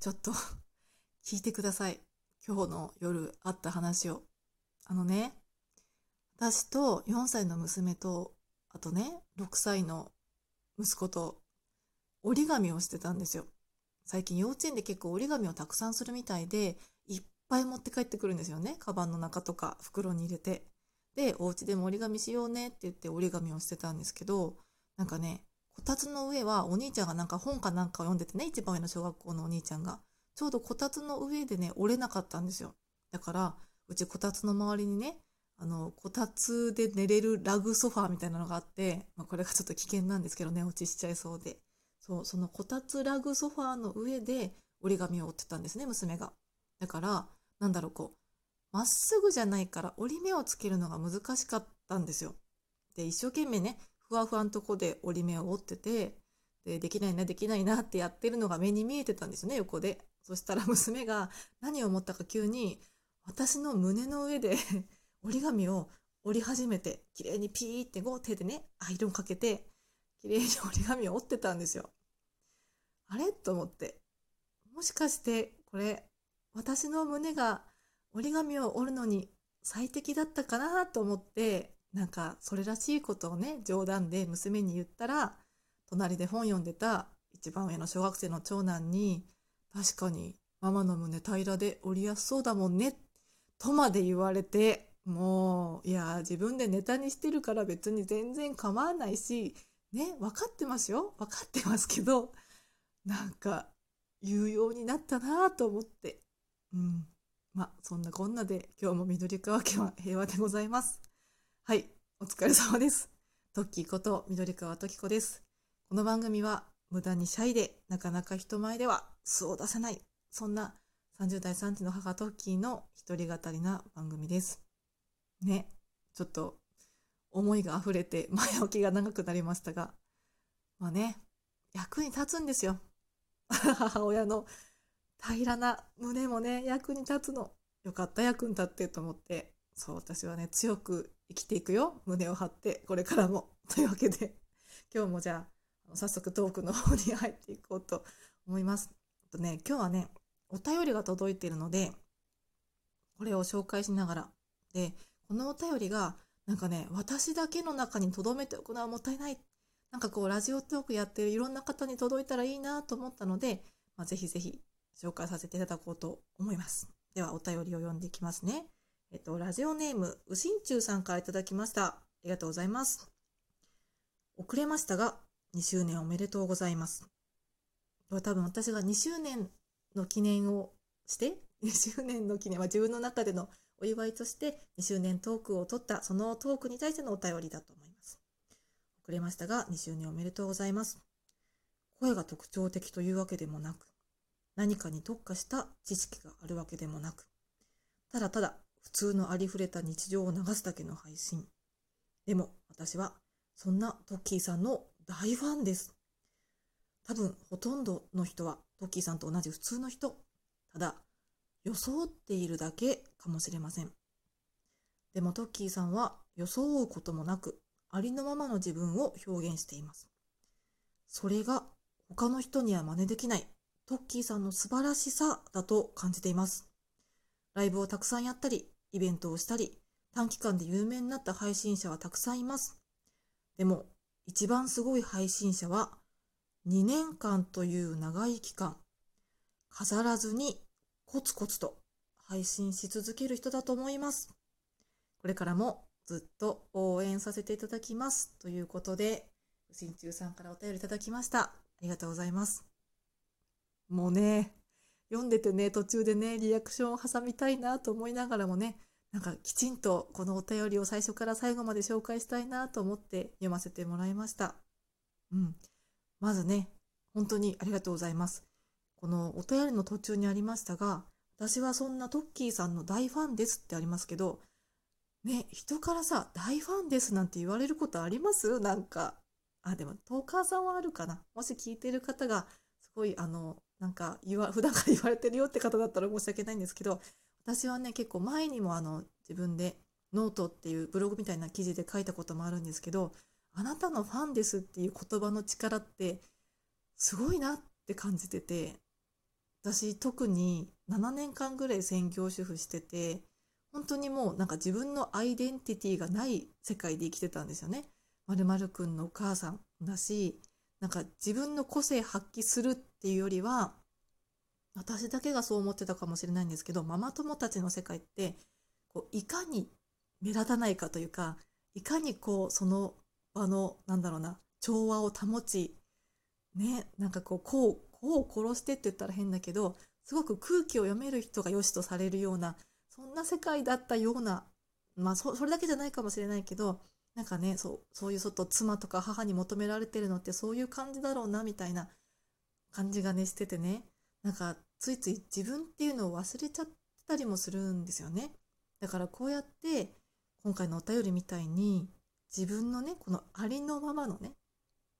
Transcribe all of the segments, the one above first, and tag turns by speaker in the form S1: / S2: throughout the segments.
S1: ちょっと 聞いてください。今日の夜あった話を。あのね、私と4歳の娘と、あとね、6歳の息子と折り紙をしてたんですよ。最近幼稚園で結構折り紙をたくさんするみたいで、いっぱい持って帰ってくるんですよね。カバンの中とか袋に入れて。で、お家でも折り紙しようねって言って折り紙をしてたんですけど、なんかね、こたつの上はお兄ちゃんがなんか本かなんかを読んでてね、一番上の小学校のお兄ちゃんが。ちょうどこたつの上でね、折れなかったんですよ。だから、うちこたつの周りにね、あの、こたつで寝れるラグソファーみたいなのがあって、まあ、これがちょっと危険なんですけどね、落ちしちゃいそうで。そう、そのこたつラグソファーの上で折り紙を折ってたんですね、娘が。だから、なんだろう、こう、まっすぐじゃないから折り目をつけるのが難しかったんですよ。で、一生懸命ね、ふわふわのとこで折り目を折ってて、で、できないな、できないなってやってるのが目に見えてたんですよね、横で。そしたら 娘が何を思ったか急に、私の胸の上で 折り紙を折り始めて、綺麗にピーってこう手でね、アイロンかけて、綺麗に折り紙を折ってたんですよ。あれ？と思って。もしかしてこれ、私の胸が折り紙を折るのに最適だったかな？と思って、なんかそれらしいことをね、冗談で娘に言ったら、隣で本読んでた一番上の小学生の長男に、確かにママの胸平らで折りやすそうだもんね、とまで言われて、もう、いや、自分でネタにしてるから別に全然構わないし、ね、分かってますよ。分かってますけど、なんか、言うようになったなと思って。うん。ま、そんなこんなで今日も緑川家は平和でございます。はい、お疲れ様です。トッキーこと緑川時子です。この番組は無駄にシャイでなかなか人前では素を出せない、そんな30代3児の母トッキーの一人語りな番組です。ね、ちょっと思いが溢れて 前置きが長くなりましたが、まあね、役に立つんですよ。母親の平らな胸もね、役に立つの。よかった役に立ってと思って、そう、私はね、強く生きていくよ。胸を張って、これからも。というわけで、今日もじゃあ、早速トークの方に入っていこうと思います。とね、今日はね、お便りが届いているので、これを紹介しながら。で、このお便りが、なんかね、私だけの中に留めておくのはもったいない。なんかこう、ラジオトークやってるいろんな方に届いたらいいなと思ったので、まあ、ぜひぜひ紹介させていただこうと思います。では、お便りを読んでいきますね。えっと、ラジオネーム、うしんちゅうさんからいただきました。ありがとうございます。遅れましたが、2周年おめでとうございます。これ多分私が2周年の記念をして、2周年の記念は自分の中でのお祝いとして2周年トークを取ったそのトークに対してのお便りだと思います。遅れましたが2周年おめでとうございます。声が特徴的というわけでもなく、何かに特化した知識があるわけでもなく、ただただ普通のありふれた日常を流すだけの配信。でも私はそんなトッキーさんの大ファンです。多分ほとんどの人はトッキーさんと同じ普通の人。ただ装っているだけかもしれません。でもトッキーさんは装うこともなく、ありのままの自分を表現しています。それが他の人には真似できないトッキーさんの素晴らしさだと感じています。ライブをたくさんやったり、イベントをしたり、短期間で有名になった配信者はたくさんいます。でも、一番すごい配信者は、2年間という長い期間、飾らずにコツコツと配信し続ける人だと思います。これからもずっと応援させていただきます。ということで、新中さんからお便りいただきました。ありがとうございます。もうね、読んでてね、途中でね、リアクションを挟みたいなと思いながらもね、なんかきちんとこのお便りを最初から最後まで紹介したいなと思って読ませてもらいました。うん。まずね、本当にありがとうございます。このお便りの途中にありましたが、私はそんなトッキーさんの大ファンですってありますけど、ね、人からさ、大ファンですなんて言われることあります？なんか。あ、でも、トーカーさんはあるかな。もし聞いてる方が、すごい、あの、なんか言わ、普段から言われてるよって方だったら申し訳ないんですけど、私はね、結構前にもあの、自分でノートっていうブログみたいな記事で書いたこともあるんですけど、あなたのファンですっていう言葉の力って、すごいなって感じてて、私特に7年間ぐらい専業主婦してて本当にもうなんか自分のアイデンティティがない世界で生きてたんですよね。まるくんのお母さんだしなんか自分の個性発揮するっていうよりは私だけがそう思ってたかもしれないんですけどママ友たちの世界ってこういかに目立たないかというかいかにこうその場のなんだろうな調和を保ちねなんかこうこうこう殺してって言ったら変だけどすごく空気を読める人が良しとされるようなそんな世界だったようなまあそれだけじゃないかもしれないけどなんかねそうそういう外妻とか母に求められてるのってそういう感じだろうなみたいな感じがねしててね。なんかついつい自分っていうのを忘れちゃったりもするんですよね。だからこうやって今回のお便りみたいに自分のねこのありのままのね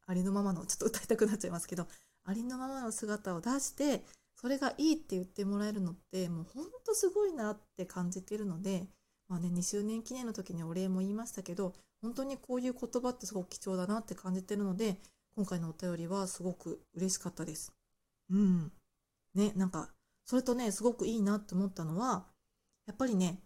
S1: ありのままのちょっと歌いたくなっちゃいますけどありのままの姿を出してそれがいいって言ってもらえるのってもうほんとすごいなって感じてるのでまあね2周年記念の時にお礼も言いましたけど本当にこういう言葉ってすごく貴重だなって感じてるので今回のお便りはすごく嬉しかったです。うん。ね、なんかそれとねすごくいいなって思ったのはやっぱりね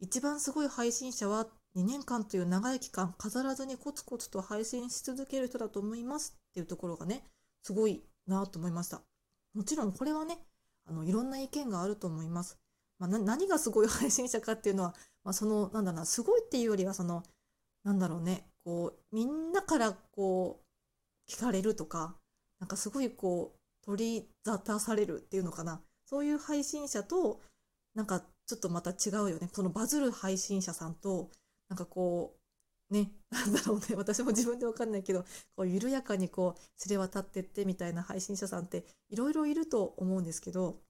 S1: 一番すごい配信者は2年間という長い期間飾らずにコツコツと配信し続ける人だと思いますっていうところがねすごいなと思いましたもちろんこれはねあのいろんな意見があると思います、まあ、何がすごい配信者かっていうのは、まあ、そのなんだろうなすごいっていうよりはそのなんだろうね。こうみんなからこう聞かれるとかなんかすごいこう取り沙汰されるっていうのかな。そういう配信者となんかちょっとまた違うよね。そのバズる配信者さんと、なんかこう、ね、なんだろうね、私も自分でわかんないけど、こう緩やかにこう、知れ渡ってってみたいな配信者さんっていろいろいると思うんですけど、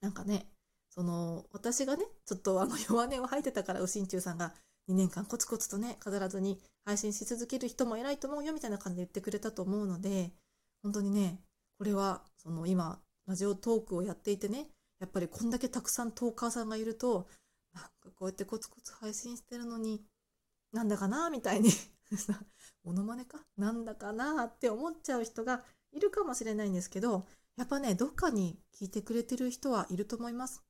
S1: なんかね、その、私がね、ちょっとあの弱音を吐いてたから、うしんちゅうさんが2年間コツコツとね、飾らずに配信し続ける人も偉いと思うよみたいな感じで言ってくれたと思うので、本当にね、これは、その今、ラジオトークをやっていてね、やっぱりこんだけたくさんトーカーさんがいるとなんかこうやってコツコツ配信してるのになんだかなみたいに モノマネか？なんだかなって思っちゃう人がいるかもしれないんですけどやっぱねどっかに聞いてくれてる人はいると思います。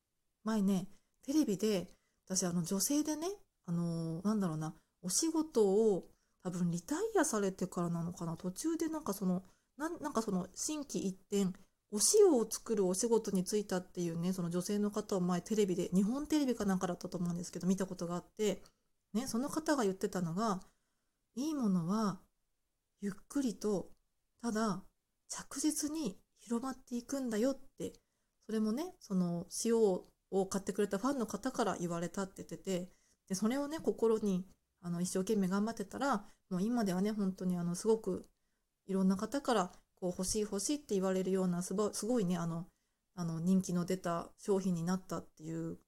S1: 前ねテレビで私あの女性でねあのー、なんだろうなお仕事を多分リタイアされてからなのかな？途中でなんかそのなんかその心機一転お塩を作るお仕事に就いたっていうねその女性の方を前テレビで日本テレビかなんかだったと思うんですけど見たことがあって、ね、その方が言ってたのがいいものはゆっくりとただ着実に広まっていくんだよってそれもねその塩を買ってくれたファンの方から言われたって言っててでそれをね心にあの一生懸命頑張ってたらもう今ではね本当にあのすごくいろんな方からこう欲しい欲しいって言われるようなすごいねあのあの人気の出た商品になったっていう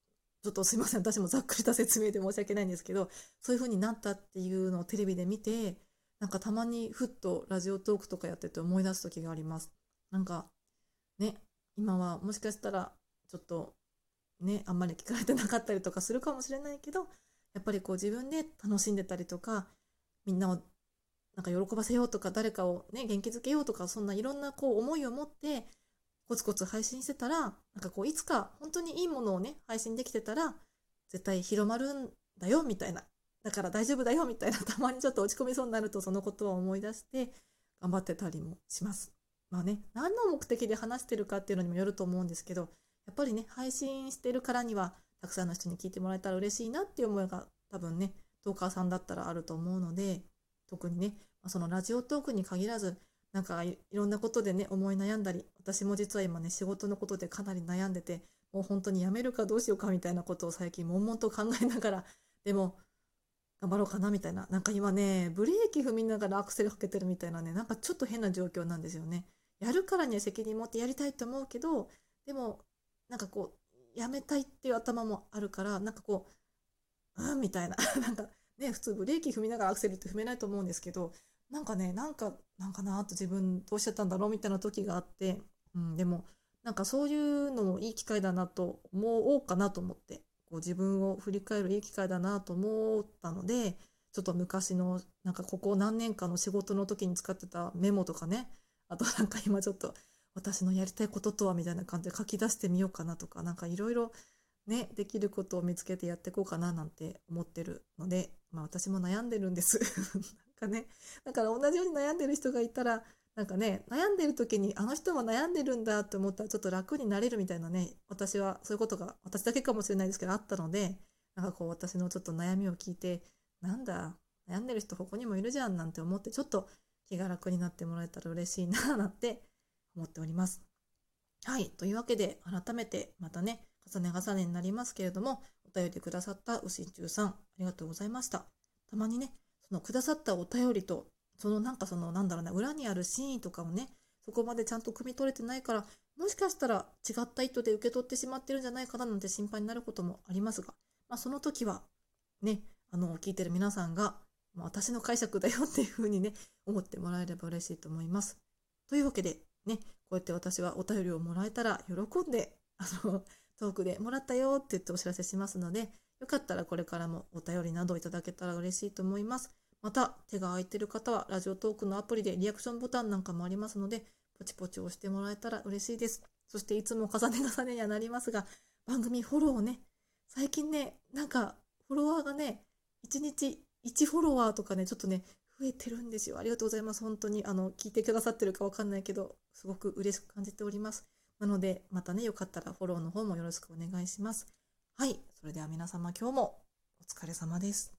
S1: ちょっとすいません私もざっくりした説明で申し訳ないんですけどそういう風になったっていうのをテレビで見てなんかたまにふっとラジオトークとかやってて思い出す時があります。なんかね今はもしかしたらちょっとねあんまり聞かれてなかったりとかするかもしれないけどやっぱりこう自分で楽しんでたりとかみんなをなんか喜ばせようとか誰かをね元気づけようとかそんないろんなこう思いを持ってコツコツ配信してたらなんかこういつか本当にいいものをね配信できてたら絶対広まるんだよみたいなだから大丈夫だよみたいな たまにちょっと落ち込みそうになるとそのことを思い出して頑張ってたりもします。まあね何の目的で話してるかっていうのにもよると思うんですけどやっぱりね配信してるからにはたくさんの人に聞いてもらえたら嬉しいなっていう思いが多分ねトーカーさんだったらあると思うので特にねそのラジオトークに限らずなんかいろんなことでね思い悩んだり私も実は今ね仕事のことでかなり悩んでてもう本当にやめるかどうしようかみたいなことを最近悶々と考えながらでも頑張ろうかなみたいななんか今ねブレーキ踏みながらアクセルかけてるみたいなねなんかちょっと変な状況なんですよね。やるからには責任持ってやりたいと思うけどでもなんかこうやめたいっていう頭もあるからなんかこううんみたいな。なんかね普通ブレーキ踏みながらアクセルって踏めないと思うんですけどなんかねなんかなんかなと自分どうしちゃったんだろうみたいな時があって、うん、でもなんかそういうのもいい機会だなと思おうかなと思ってこう自分を振り返るいい機会だなと思ったのでちょっと昔のなんかここ何年かの仕事の時に使ってたメモとかねあとなんか今ちょっと私のやりたいこととはみたいな感じで書き出してみようかなとか、なんかいろいろね、できることを見つけてやっていこうかななんて思ってるので、まあ私も悩んでるんです。なんかね、だから同じように悩んでる人がいたら、なんかね、悩んでる時にあの人は悩んでるんだって思ったらちょっと楽になれるみたいなね、私はそういうことが私だけかもしれないですけどあったので、なんかこう私のちょっと悩みを聞いて、なんだ、悩んでる人ここにもいるじゃんなんて思ってちょっと気が楽になってもらえたら嬉しいななんて思っております。はい。というわけで改めてまたね、重ね重ねになりますけれども、お便りくださったうしんちゅうさん、ありがとうございました。たまにね、そのくださったお便りと、そのなんかそのなんだろうな、裏にある真意とかをね、そこまでちゃんと汲み取れてないから、もしかしたら違った意図で受け取ってしまってるんじゃないかななんて心配になることもありますが、まあその時は、ね、あの、聞いてる皆さんが、私の解釈だよっていうふうにね、思ってもらえれば嬉しいと思います。というわけで、ね、こうやって私はお便りをもらえたら喜んで、あの、トークでもらったよって言ってお知らせしますので、よかったらこれからもお便りなどいただけたら嬉しいと思います。また、手が空いてる方はラジオトークのアプリでリアクションボタンなんかもありますので、ポチポチ押してもらえたら嬉しいです。そしていつも重ね重ねにはなりますが、番組フォローをね、最近ね、なんかフォロワーがね、1日1フォロワーとかね、ちょっとね、増えてるんですよ。ありがとうございます。本当に、あの、聞いてくださってるかわかんないけど、すごく嬉しく感じております。なので、またね、よかったらフォローの方もよろしくお願いします。はい。それでは皆様今日もお疲れ様です。